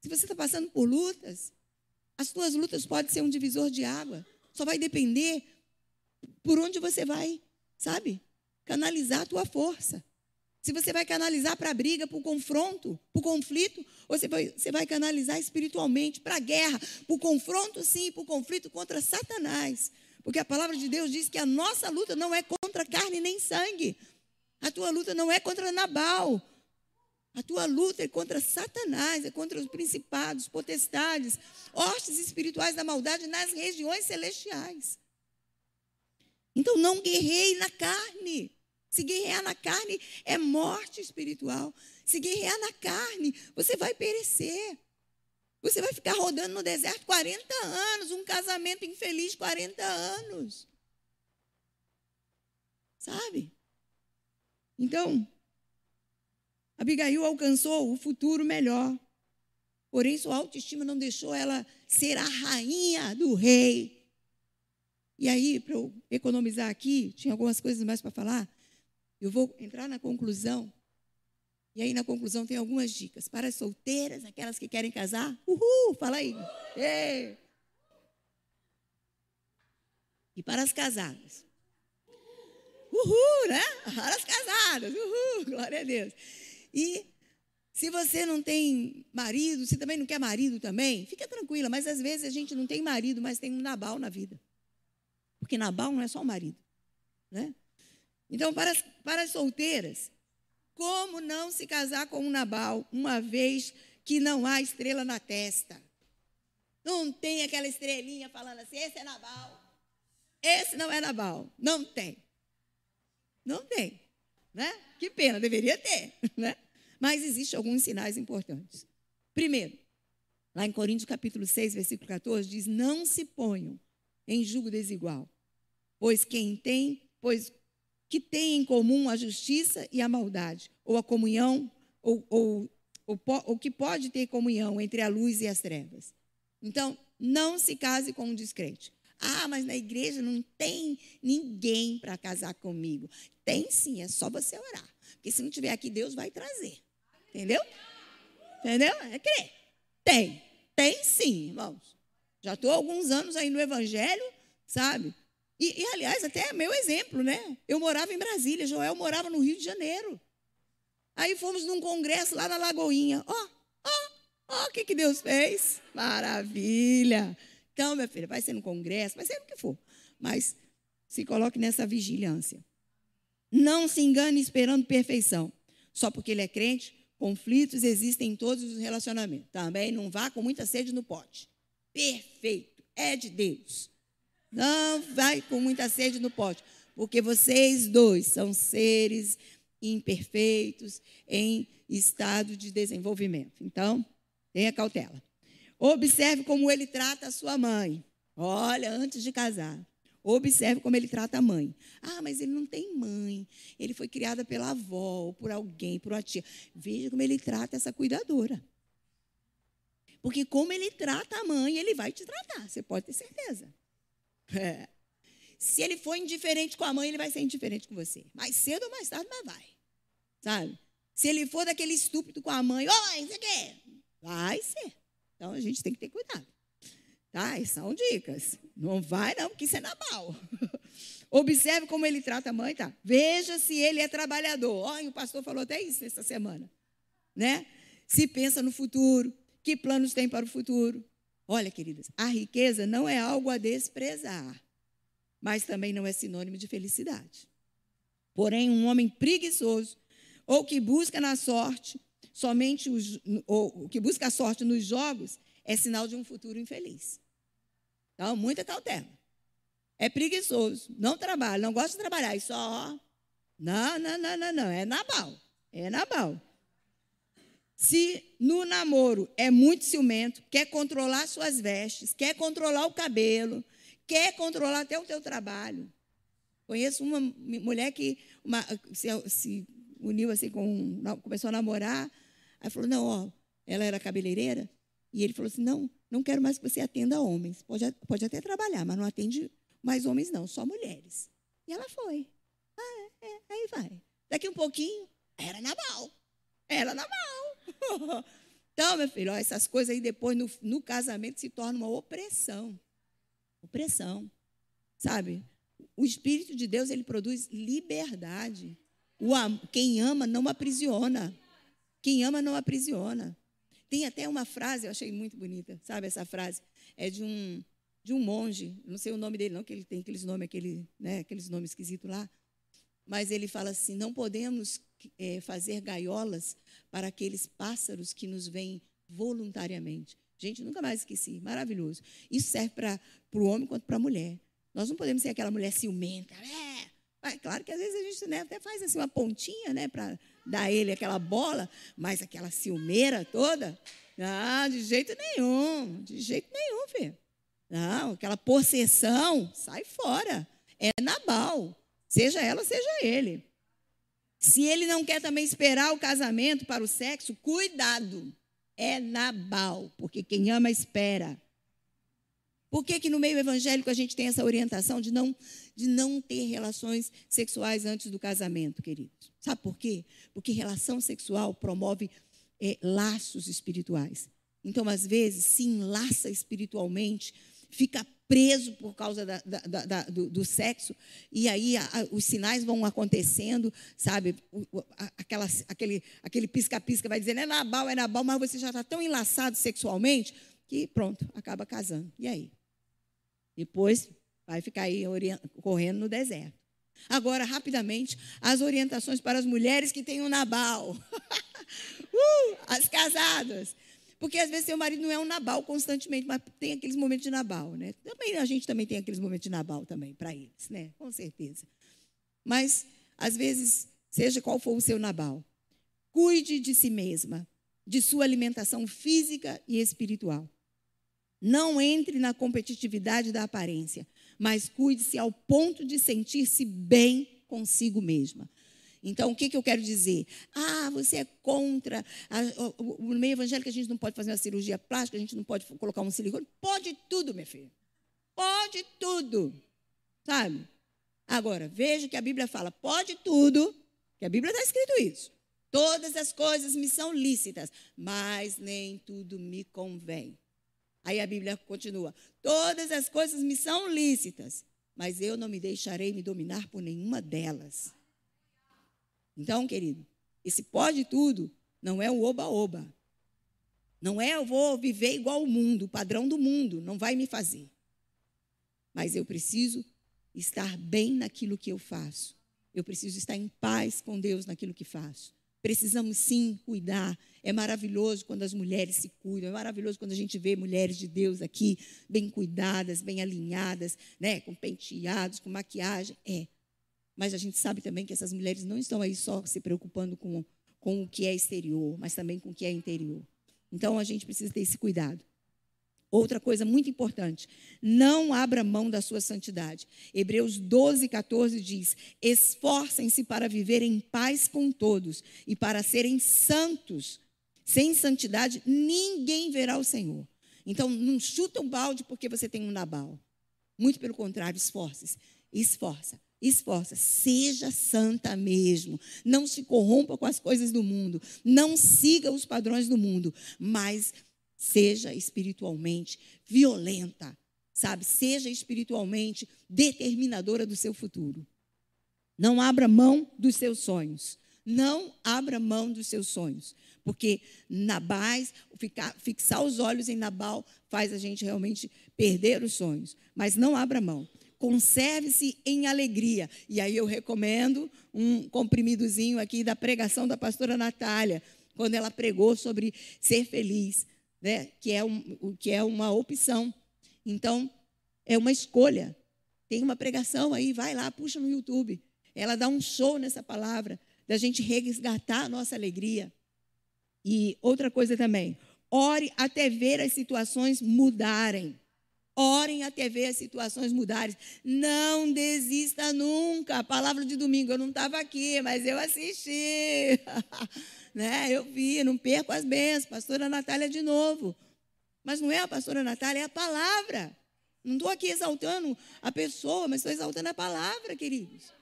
Se você está passando por lutas, as suas lutas podem ser um divisor de água. Só vai depender por onde você vai, sabe? Canalizar a tua força. Se você vai canalizar para a briga, para o confronto, para o conflito, ou você vai, você vai canalizar espiritualmente para a guerra, para o confronto, sim, para o conflito contra Satanás. Porque a palavra de Deus diz que a nossa luta não é contra carne nem sangue. A tua luta não é contra Nabal. A tua luta é contra Satanás, é contra os principados, potestades, hostes espirituais da maldade nas regiões celestiais. Então não guerreie na carne. Se guerrear na carne é morte espiritual. Se guerrear na carne, você vai perecer. Você vai ficar rodando no deserto 40 anos, um casamento infeliz 40 anos. sabe? Então, Abigail alcançou o futuro melhor. Porém, sua autoestima não deixou ela ser a rainha do rei. E aí, para eu economizar aqui, tinha algumas coisas mais para falar. Eu vou entrar na conclusão. E aí, na conclusão, tem algumas dicas. Para as solteiras, aquelas que querem casar. Uhul, fala aí. Ei. E para as casadas. Uhul, né? Para as casadas. Uhul, glória a Deus. E se você não tem marido, se também não quer marido também, fica tranquila, mas às vezes a gente não tem marido, mas tem um Nabal na vida. Porque Nabal não é só o marido. Né? Então, para as, para as solteiras, como não se casar com um Nabal, uma vez que não há estrela na testa? Não tem aquela estrelinha falando assim, esse é Nabal. Esse não é Nabal. Não tem. Não tem. Né? Que pena, deveria ter. Né? Mas existem alguns sinais importantes. Primeiro, lá em Coríntios capítulo 6, versículo 14, diz: Não se ponham em julgo desigual, pois quem tem, pois que tem em comum a justiça e a maldade, ou a comunhão, ou, ou, ou, ou que pode ter comunhão entre a luz e as trevas. Então, não se case com um descrente. Ah, mas na igreja não tem ninguém para casar comigo. Tem sim, é só você orar. Porque se não tiver aqui, Deus vai trazer. Entendeu? Entendeu? É crer. Tem. Tem sim, irmãos. Já estou há alguns anos aí no Evangelho, sabe? E, e, aliás, até é meu exemplo, né? Eu morava em Brasília, Joel morava no Rio de Janeiro. Aí fomos num congresso lá na Lagoinha. Ó, ó, ó, o que, que Deus fez? Maravilha. Então, minha filha, vai ser no congresso, vai ser no que for. Mas se coloque nessa vigilância. Não se engane esperando perfeição. Só porque ele é crente, Conflitos existem em todos os relacionamentos. Também não vá com muita sede no pote. Perfeito. É de Deus. Não vai com muita sede no pote. Porque vocês dois são seres imperfeitos em estado de desenvolvimento. Então, tenha cautela. Observe como ele trata a sua mãe. Olha, antes de casar. Observe como ele trata a mãe. Ah, mas ele não tem mãe. Ele foi criada pela avó, ou por alguém, por uma tia. Veja como ele trata essa cuidadora. Porque como ele trata a mãe, ele vai te tratar, você pode ter certeza. É. Se ele for indiferente com a mãe, ele vai ser indiferente com você. Mais cedo ou mais tarde, mas vai. Sabe? Se ele for daquele estúpido com a mãe, oi, você quer? Vai ser. Então a gente tem que ter cuidado. Tá? São dicas. Não vai, não, porque isso é Nabal. Observe como ele trata a mãe, tá? Veja se ele é trabalhador. Olha, o pastor falou até isso essa semana. Né? Se pensa no futuro, que planos tem para o futuro. Olha, queridas, a riqueza não é algo a desprezar, mas também não é sinônimo de felicidade. Porém, um homem preguiçoso, ou que busca na sorte, somente os, ou que busca a sorte nos jogos, é sinal de um futuro infeliz. Então, muita cautela. É preguiçoso, não trabalha, não gosta de trabalhar, e só. Não, não, não, não, não. É Nabal. É Nabal. Se no namoro é muito ciumento, quer controlar suas vestes, quer controlar o cabelo, quer controlar até o teu trabalho. Conheço uma mulher que uma, se, se, uniu assim com. começou a namorar. Aí falou: não, ó, ela era cabeleireira. E ele falou assim: não, não quero mais que você atenda homens. Pode, pode até trabalhar, mas não atende mais homens, não, só mulheres. E ela foi. Ah, é, é, aí vai. Daqui um pouquinho, era Nabal. Era Nabal. então, meu filho, ó, essas coisas aí depois no, no casamento se torna uma opressão. Opressão. Sabe? O Espírito de Deus, ele produz liberdade. O, quem ama não aprisiona. Quem ama não aprisiona. Tem até uma frase, eu achei muito bonita, sabe essa frase? É de um, de um monge, não sei o nome dele não, que ele tem aqueles nomes, aquele, né, aqueles nomes esquisitos lá, mas ele fala assim, não podemos é, fazer gaiolas para aqueles pássaros que nos vêm voluntariamente. Gente, nunca mais esqueci, maravilhoso. Isso serve para o homem quanto para a mulher. Nós não podemos ser aquela mulher ciumenta, é, é claro que às vezes a gente né, até faz assim uma pontinha, né, para dar ele aquela bola, mas aquela ciumeira toda, não, de jeito nenhum, de jeito nenhum, filho. Não, aquela possessão, sai fora. É Nabal. Seja ela, seja ele. Se ele não quer também esperar o casamento para o sexo, cuidado. É Nabal, porque quem ama espera. Por que, que no meio evangélico a gente tem essa orientação de não, de não ter relações sexuais antes do casamento, queridos? Sabe por quê? Porque relação sexual promove é, laços espirituais. Então, às vezes, se enlaça espiritualmente, fica preso por causa da, da, da, do, do, sexo, e aí a, a, os sinais vão acontecendo, sabe? O, a, aquela, aquele, aquele pisca-pisca vai dizendo, é Nabal, é Nabal, mas você já está tão enlaçado sexualmente que pronto, acaba casando. E aí? Depois vai ficar aí correndo no deserto. Agora, rapidamente, as orientações para as mulheres que têm um Nabal. uh, as casadas. Porque às vezes seu marido não é um Nabal constantemente, mas tem aqueles momentos de Nabal, né? Também a gente também tem aqueles momentos de Nabal também para eles, né? Com certeza. Mas às vezes, seja qual for o seu Nabal, cuide de si mesma, de sua alimentação física e espiritual. Não entre na competitividade da aparência, mas cuide-se ao ponto de sentir-se bem consigo mesma. Então, o que, que eu quero dizer? Ah, você é contra. A, o, no meio evangélico, a gente não pode fazer uma cirurgia plástica, a gente não pode colocar um silicone. Pode tudo, minha filha. Pode tudo. Sabe? Agora, veja que a Bíblia fala: pode tudo, que a Bíblia está escrito isso. Todas as coisas me são lícitas, mas nem tudo me convém. Aí a Bíblia continua: todas as coisas me são lícitas, mas eu não me deixarei me dominar por nenhuma delas. Então, querido, esse pode tudo não é o oba-oba. Não é eu vou viver igual o mundo, o padrão do mundo, não vai me fazer. Mas eu preciso estar bem naquilo que eu faço. Eu preciso estar em paz com Deus naquilo que faço. Precisamos sim cuidar. É maravilhoso quando as mulheres se cuidam, é maravilhoso quando a gente vê mulheres de Deus aqui bem cuidadas, bem alinhadas, né, com penteados, com maquiagem. É. Mas a gente sabe também que essas mulheres não estão aí só se preocupando com, com o que é exterior, mas também com o que é interior. Então a gente precisa ter esse cuidado. Outra coisa muito importante, não abra mão da sua santidade. Hebreus 12, 14 diz: Esforcem-se para viver em paz com todos e para serem santos. Sem santidade, ninguém verá o Senhor. Então, não chuta um balde porque você tem um Nabal. Muito pelo contrário, esforce-se. Esforça esforça, seja santa mesmo. Não se corrompa com as coisas do mundo. Não siga os padrões do mundo, mas seja espiritualmente violenta, sabe? Seja espiritualmente determinadora do seu futuro. Não abra mão dos seus sonhos. Não abra mão dos seus sonhos. Porque Nabais, ficar, fixar os olhos em Nabal faz a gente realmente perder os sonhos. Mas não abra mão conserve-se em alegria. E aí eu recomendo um comprimidozinho aqui da pregação da pastora Natália, quando ela pregou sobre ser feliz, né? que, é um, que é uma opção. Então, é uma escolha. Tem uma pregação aí, vai lá, puxa no YouTube. Ela dá um show nessa palavra, da gente resgatar a nossa alegria. E outra coisa também, ore até ver as situações mudarem. Orem até ver as situações mudarem. Não desista nunca. A palavra de domingo, eu não estava aqui, mas eu assisti. né? Eu vi, não perco as bênçãos. Pastora Natália de novo. Mas não é a pastora Natália, é a palavra. Não estou aqui exaltando a pessoa, mas estou exaltando a palavra, queridos.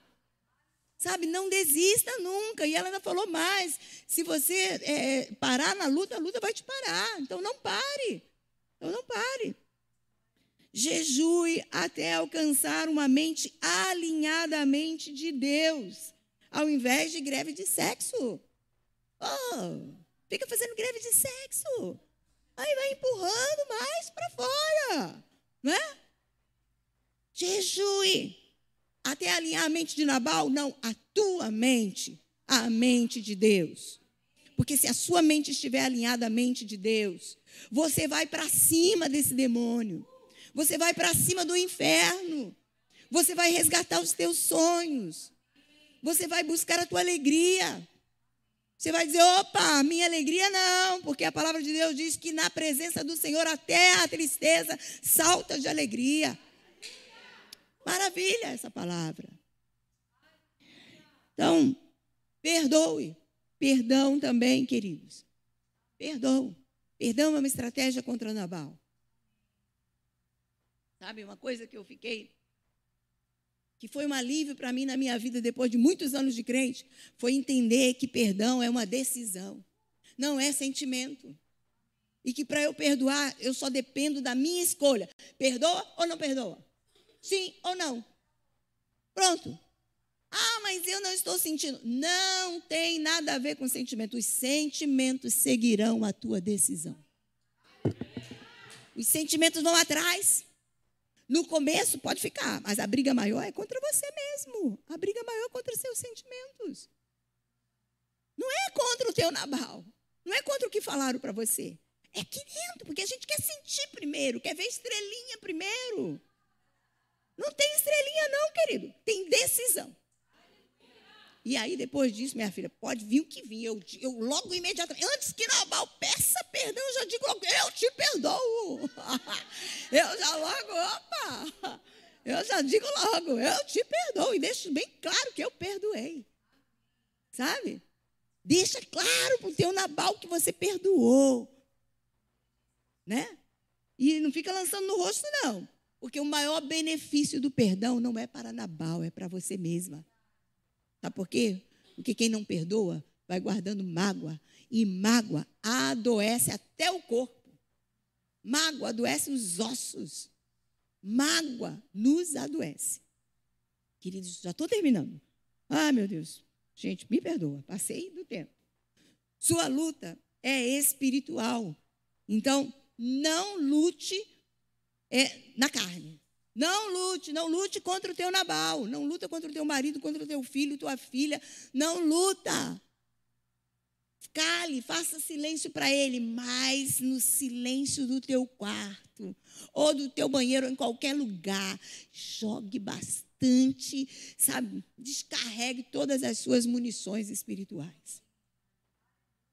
Sabe, não desista nunca. E ela ainda falou mais: se você é, parar na luta, a luta vai te parar. Então não pare. Então não pare. Jejue até alcançar uma mente alinhadamente de Deus, ao invés de greve de sexo. Oh, fica fazendo greve de sexo. Aí vai empurrando mais para fora, né? Jejue até alinhar a mente de Nabal, não, a tua mente, a mente de Deus. Porque se a sua mente estiver alinhada à mente de Deus, você vai para cima desse demônio. Você vai para cima do inferno. Você vai resgatar os teus sonhos. Você vai buscar a tua alegria. Você vai dizer: opa, minha alegria não, porque a palavra de Deus diz que na presença do Senhor até a tristeza salta de alegria. Maravilha essa palavra. Então, perdoe. Perdão também, queridos. Perdão. Perdão é uma estratégia contra Nabal. Sabe, uma coisa que eu fiquei que foi um alívio para mim na minha vida depois de muitos anos de crente, foi entender que perdão é uma decisão, não é sentimento. E que para eu perdoar, eu só dependo da minha escolha. Perdoa ou não perdoa? Sim ou não? Pronto. Ah, mas eu não estou sentindo. Não tem nada a ver com sentimento. Os sentimentos seguirão a tua decisão. Os sentimentos vão atrás. No começo pode ficar, mas a briga maior é contra você mesmo. A briga maior é contra seus sentimentos. Não é contra o teu Nabal. Não é contra o que falaram para você. É aqui dentro, porque a gente quer sentir primeiro, quer ver estrelinha primeiro. Não tem estrelinha, não, querido. Tem decisão. E aí, depois disso, minha filha, pode vir o que vir. Eu, eu logo imediatamente, antes que Nabal peça perdão, eu já digo logo, eu te perdoo. eu já logo, opa, eu já digo logo, eu te perdoo. E deixo bem claro que eu perdoei. Sabe? Deixa claro para o teu Nabal que você perdoou. Né? E não fica lançando no rosto, não. Porque o maior benefício do perdão não é para Nabal, é para você mesma. Sabe por quê? Porque quem não perdoa vai guardando mágoa. E mágoa adoece até o corpo. Mágoa adoece os ossos. Mágoa nos adoece. Queridos, já estou terminando. Ah, meu Deus. Gente, me perdoa. Passei do tempo. Sua luta é espiritual. Então, não lute é, na carne. Não lute, não lute contra o teu Nabal, não luta contra o teu marido, contra o teu filho, tua filha, não luta. Cale, faça silêncio para ele, mas no silêncio do teu quarto, ou do teu banheiro, ou em qualquer lugar, jogue bastante, sabe? Descarregue todas as suas munições espirituais.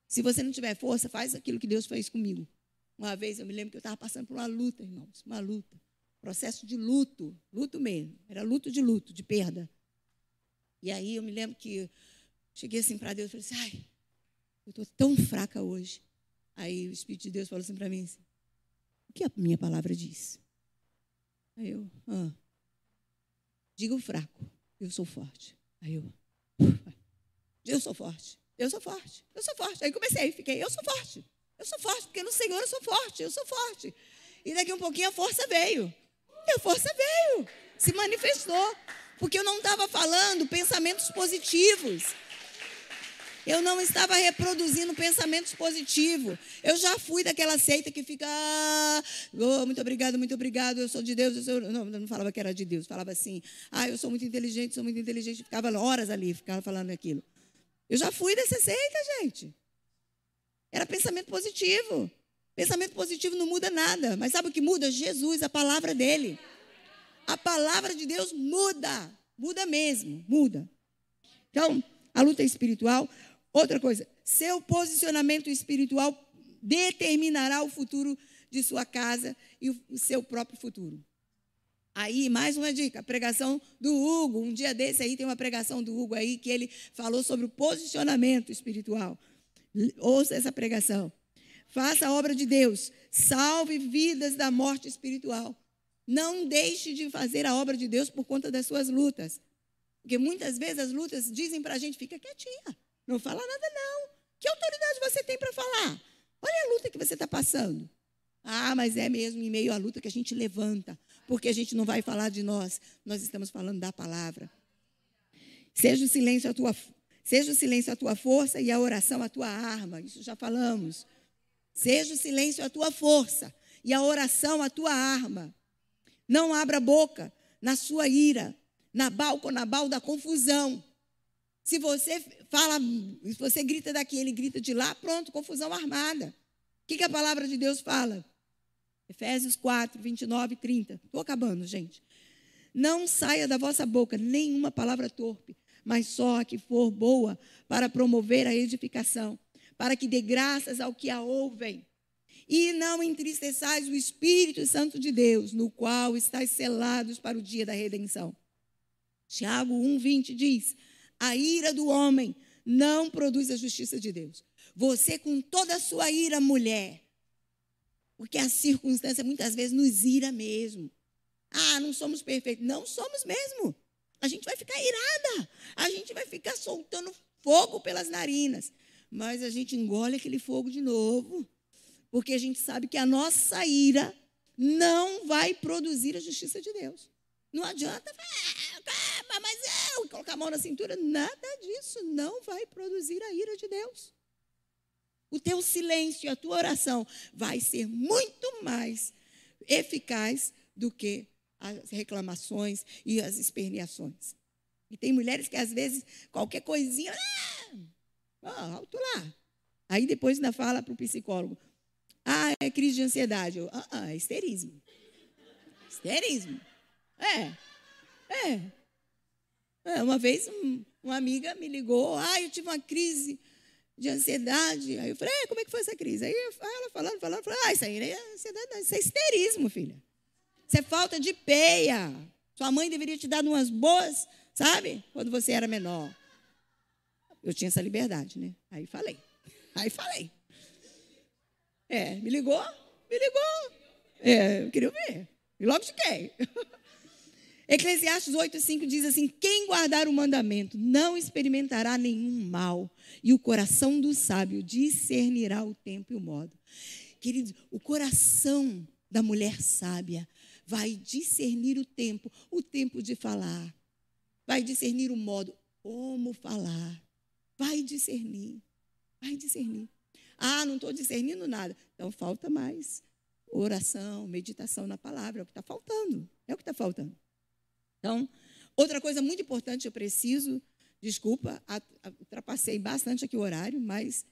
Se você não tiver força, faz aquilo que Deus fez comigo. Uma vez eu me lembro que eu estava passando por uma luta, irmãos, uma luta processo de luto, luto mesmo, era luto de luto, de perda. E aí eu me lembro que cheguei assim para Deus e falei assim, ai, eu estou tão fraca hoje. Aí o Espírito de Deus falou assim para mim, assim, o que a minha palavra diz? Aí eu, ah, diga o fraco, eu sou forte. Aí eu, eu sou forte, eu sou forte, eu sou forte. Aí comecei, fiquei, eu sou forte, eu sou forte, porque no Senhor eu sou forte, eu sou forte. E daqui um pouquinho a força veio. E a força veio, se manifestou. Porque eu não estava falando pensamentos positivos. Eu não estava reproduzindo pensamentos positivos. Eu já fui daquela seita que fica, ah, oh, muito obrigado, muito obrigado, eu sou de Deus. Eu sou... Não, não falava que era de Deus, falava assim, ah, eu sou muito inteligente, sou muito inteligente. Ficava horas ali, ficava falando aquilo. Eu já fui dessa seita, gente. Era pensamento positivo. Pensamento positivo não muda nada, mas sabe o que muda? Jesus, a palavra dele. A palavra de Deus muda, muda mesmo, muda. Então, a luta espiritual. Outra coisa, seu posicionamento espiritual determinará o futuro de sua casa e o seu próprio futuro. Aí, mais uma dica, a pregação do Hugo. Um dia desse aí tem uma pregação do Hugo aí que ele falou sobre o posicionamento espiritual. Ouça essa pregação. Faça a obra de Deus. Salve vidas da morte espiritual. Não deixe de fazer a obra de Deus por conta das suas lutas. Porque muitas vezes as lutas dizem para a gente: fica quietinha, não fala nada, não. Que autoridade você tem para falar? Olha a luta que você está passando. Ah, mas é mesmo em meio à luta que a gente levanta, porque a gente não vai falar de nós, nós estamos falando da palavra. Seja o silêncio a tua, seja o silêncio a tua força e a oração a tua arma. Isso já falamos. Seja o silêncio a tua força e a oração a tua arma. Não abra boca na sua ira. Nabal com Nabal da confusão. Se você fala, se você grita daqui, ele grita de lá, pronto, confusão armada. O que, que a palavra de Deus fala? Efésios 4, 29 e 30. Estou acabando, gente. Não saia da vossa boca nenhuma palavra torpe, mas só a que for boa para promover a edificação para que dê graças ao que a ouvem. E não entristeçais o Espírito Santo de Deus, no qual estáis selados para o dia da redenção. Tiago 1,20 diz: A ira do homem não produz a justiça de Deus. Você, com toda a sua ira, mulher, porque a circunstância muitas vezes nos ira mesmo. Ah, não somos perfeitos. Não somos mesmo. A gente vai ficar irada. A gente vai ficar soltando fogo pelas narinas. Mas a gente engole aquele fogo de novo. Porque a gente sabe que a nossa ira não vai produzir a justiça de Deus. Não adianta, ah, mas eu colocar a mão na cintura. Nada disso não vai produzir a ira de Deus. O teu silêncio e a tua oração vai ser muito mais eficaz do que as reclamações e as esperneações. E tem mulheres que às vezes qualquer coisinha, ah, ah alto lá. Aí depois ainda fala para o psicólogo, ah, é crise de ansiedade. Eu, ah, ah, é histerismo. Histerismo. É, é. é uma vez um, uma amiga me ligou, ah, eu tive uma crise de ansiedade. Aí eu falei, é, como é que foi essa crise? Aí ela falando, falando, falando, ah, isso aí não é ansiedade, não, isso é histerismo, filha. Isso é falta de peia. Sua mãe deveria te dar umas boas, sabe? Quando você era menor. Eu tinha essa liberdade, né? Aí falei. Aí falei. É, me ligou? Me ligou. É, eu queria ver. E logo fiquei. Eclesiastes 8,5 diz assim: Quem guardar o mandamento não experimentará nenhum mal, e o coração do sábio discernirá o tempo e o modo. Queridos, o coração da mulher sábia vai discernir o tempo, o tempo de falar, vai discernir o modo, como falar, vai discernir, vai discernir. Ah, não estou discernindo nada. Então falta mais. Oração, meditação na palavra, é o que está faltando. É o que está faltando. Então, outra coisa muito importante, eu preciso, desculpa, ultrapassei bastante aqui o horário, mas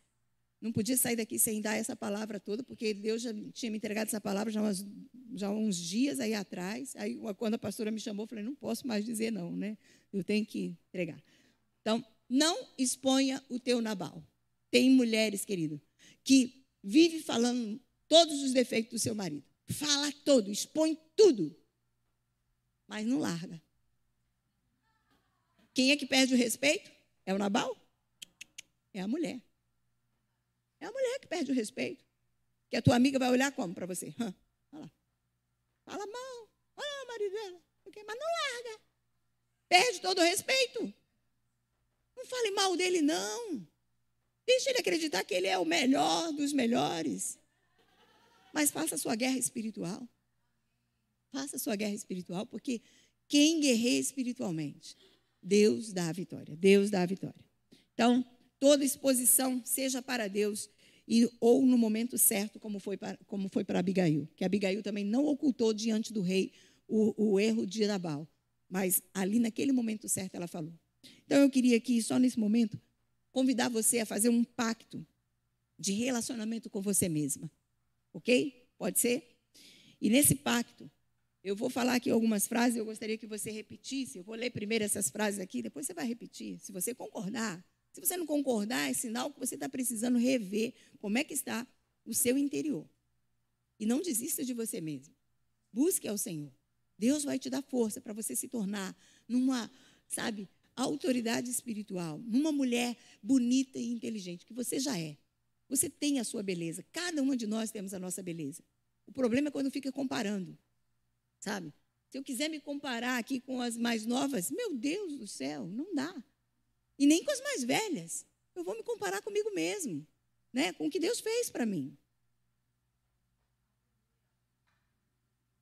não podia sair daqui sem dar essa palavra toda, porque Deus já tinha me entregado essa palavra já, umas, já uns dias aí atrás. Aí, quando a pastora me chamou, eu falei: não posso mais dizer não, né? Eu tenho que entregar. Então, não exponha o teu Nabal. Tem mulheres, querido, que vive falando todos os defeitos do seu marido. Fala todo, expõe tudo. Mas não larga. Quem é que perde o respeito? É o Nabal? É a mulher. É a mulher que perde o respeito. Que a tua amiga vai olhar como para você? Hã? Fala. Fala mal. Ah, marido dela. Mas não larga. Perde todo o respeito. Não fale mal dele, não. Deixe ele acreditar que ele é o melhor dos melhores. Mas faça a sua guerra espiritual. Faça a sua guerra espiritual, porque quem guerreia espiritualmente, Deus dá a vitória. Deus dá a vitória. Então, toda exposição seja para Deus e, ou no momento certo, como foi para, como foi para Abigail. Que Abigail também não ocultou diante do rei o, o erro de Nabal. Mas ali, naquele momento certo, ela falou. Então, eu queria aqui, só nesse momento, convidar você a fazer um pacto de relacionamento com você mesma. Ok? Pode ser? E nesse pacto, eu vou falar aqui algumas frases, eu gostaria que você repetisse. Eu vou ler primeiro essas frases aqui, depois você vai repetir. Se você concordar. Se você não concordar, é sinal que você está precisando rever como é que está o seu interior. E não desista de você mesmo. Busque ao Senhor. Deus vai te dar força para você se tornar numa, sabe, autoridade espiritual, numa mulher bonita e inteligente, que você já é. Você tem a sua beleza. Cada uma de nós temos a nossa beleza. O problema é quando fica comparando, sabe? Se eu quiser me comparar aqui com as mais novas, meu Deus do céu, não dá. E nem com as mais velhas. Eu vou me comparar comigo mesmo, né? Com o que Deus fez para mim.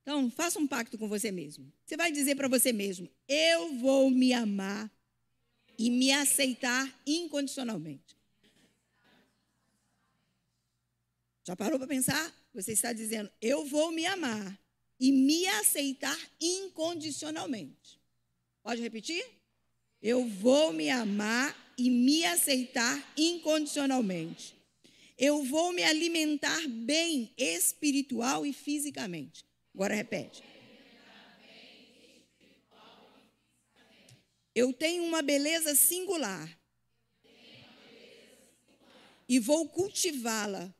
Então, faça um pacto com você mesmo. Você vai dizer para você mesmo: eu vou me amar e me aceitar incondicionalmente. Já parou para pensar? Você está dizendo: eu vou me amar e me aceitar incondicionalmente. Pode repetir? Eu vou me amar e me aceitar incondicionalmente. Eu vou me alimentar bem espiritual e fisicamente. Agora repete. Eu tenho uma beleza singular. E vou cultivá-la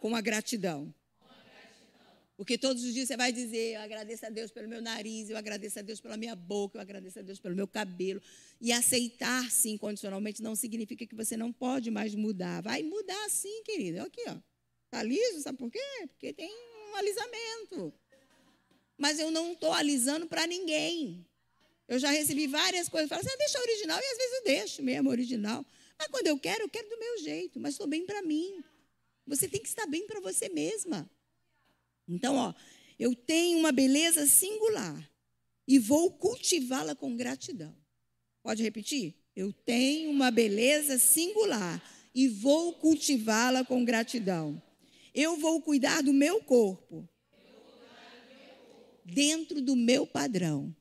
com a gratidão. Porque todos os dias você vai dizer: Eu agradeço a Deus pelo meu nariz, eu agradeço a Deus pela minha boca, eu agradeço a Deus pelo meu cabelo. E aceitar, sim, incondicionalmente, não significa que você não pode mais mudar. Vai mudar, sim, querida. Aqui, ó. Tá liso, sabe por quê? Porque tem um alisamento. Mas eu não estou alisando para ninguém. Eu já recebi várias coisas. Falo assim, ah, deixa original. E às vezes eu deixo mesmo original. Mas quando eu quero, eu quero do meu jeito. Mas estou bem para mim. Você tem que estar bem para você mesma. Então, ó, eu tenho uma beleza singular e vou cultivá-la com gratidão. Pode repetir? Eu tenho uma beleza singular e vou cultivá-la com gratidão. Eu vou cuidar do meu corpo dentro do meu padrão.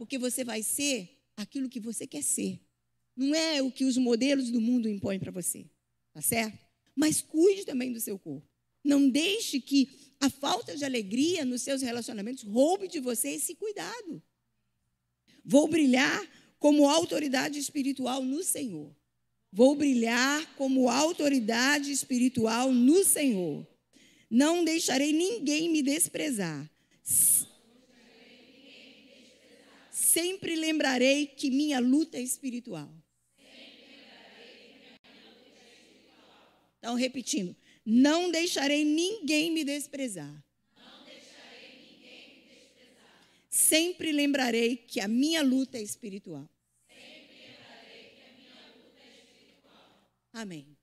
Porque você vai ser aquilo que você quer ser. Não é o que os modelos do mundo impõem para você. Tá certo? Mas cuide também do seu corpo. Não deixe que a falta de alegria nos seus relacionamentos roube de você esse cuidado. Vou brilhar como autoridade espiritual no Senhor. Vou brilhar como autoridade espiritual no Senhor. Não deixarei ninguém me desprezar. Sempre lembrarei que minha luta é espiritual. Então, repetindo, não deixarei ninguém me desprezar. Sempre lembrarei que a minha luta é espiritual. Amém.